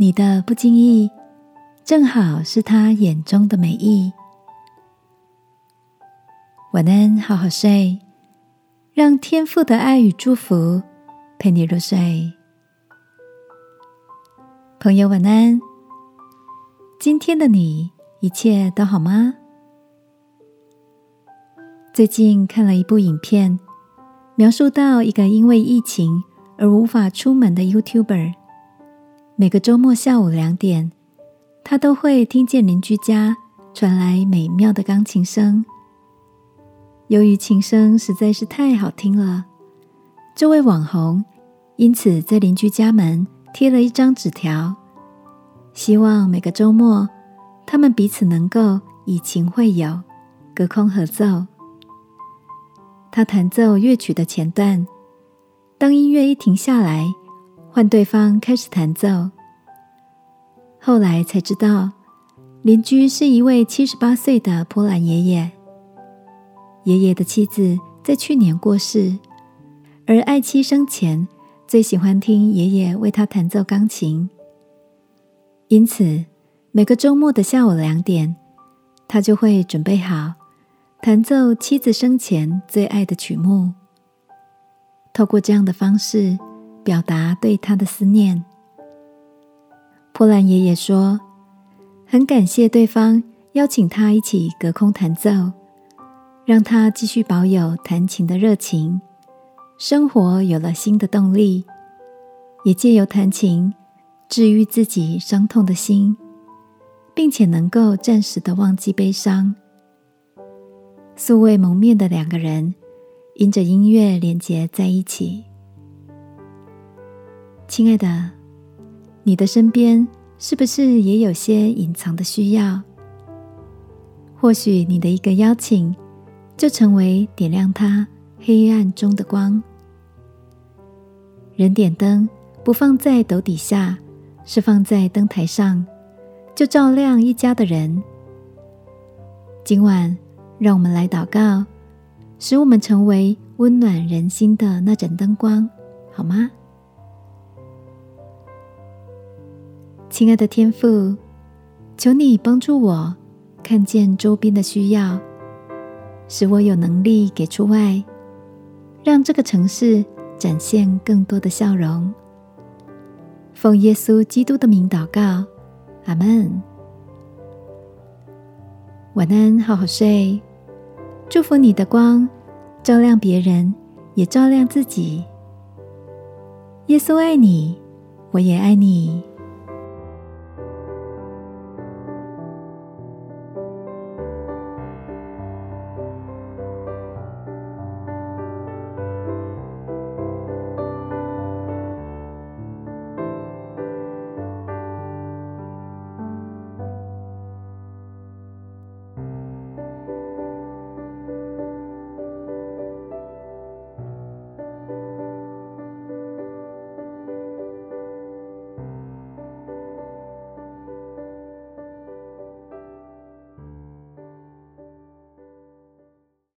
你的不经意，正好是他眼中的美意。晚安，好好睡，让天父的爱与祝福陪你入睡。朋友，晚安。今天的你一切都好吗？最近看了一部影片，描述到一个因为疫情而无法出门的 YouTuber。每个周末下午两点，他都会听见邻居家传来美妙的钢琴声。由于琴声实在是太好听了，这位网红因此在邻居家门贴了一张纸条，希望每个周末他们彼此能够以情会友，隔空合奏。他弹奏乐曲的前段，当音乐一停下来。换对方开始弹奏，后来才知道，邻居是一位七十八岁的波兰爷爷。爷爷的妻子在去年过世，而爱妻生前最喜欢听爷爷为他弹奏钢琴，因此每个周末的下午两点，他就会准备好弹奏妻子生前最爱的曲目。透过这样的方式。表达对他的思念。波兰爷爷说：“很感谢对方邀请他一起隔空弹奏，让他继续保有弹琴的热情，生活有了新的动力，也借由弹琴治愈自己伤痛的心，并且能够暂时的忘记悲伤。”素未谋面的两个人，因着音乐连结在一起。亲爱的，你的身边是不是也有些隐藏的需要？或许你的一个邀请，就成为点亮他黑暗中的光。人点灯不放在斗底下，是放在灯台上，就照亮一家的人。今晚，让我们来祷告，使我们成为温暖人心的那盏灯光，好吗？亲爱的天父，求你帮助我看见周边的需要，使我有能力给出爱，让这个城市展现更多的笑容。奉耶稣基督的名祷告，阿门。晚安，好好睡。祝福你的光照亮别人，也照亮自己。耶稣爱你，我也爱你。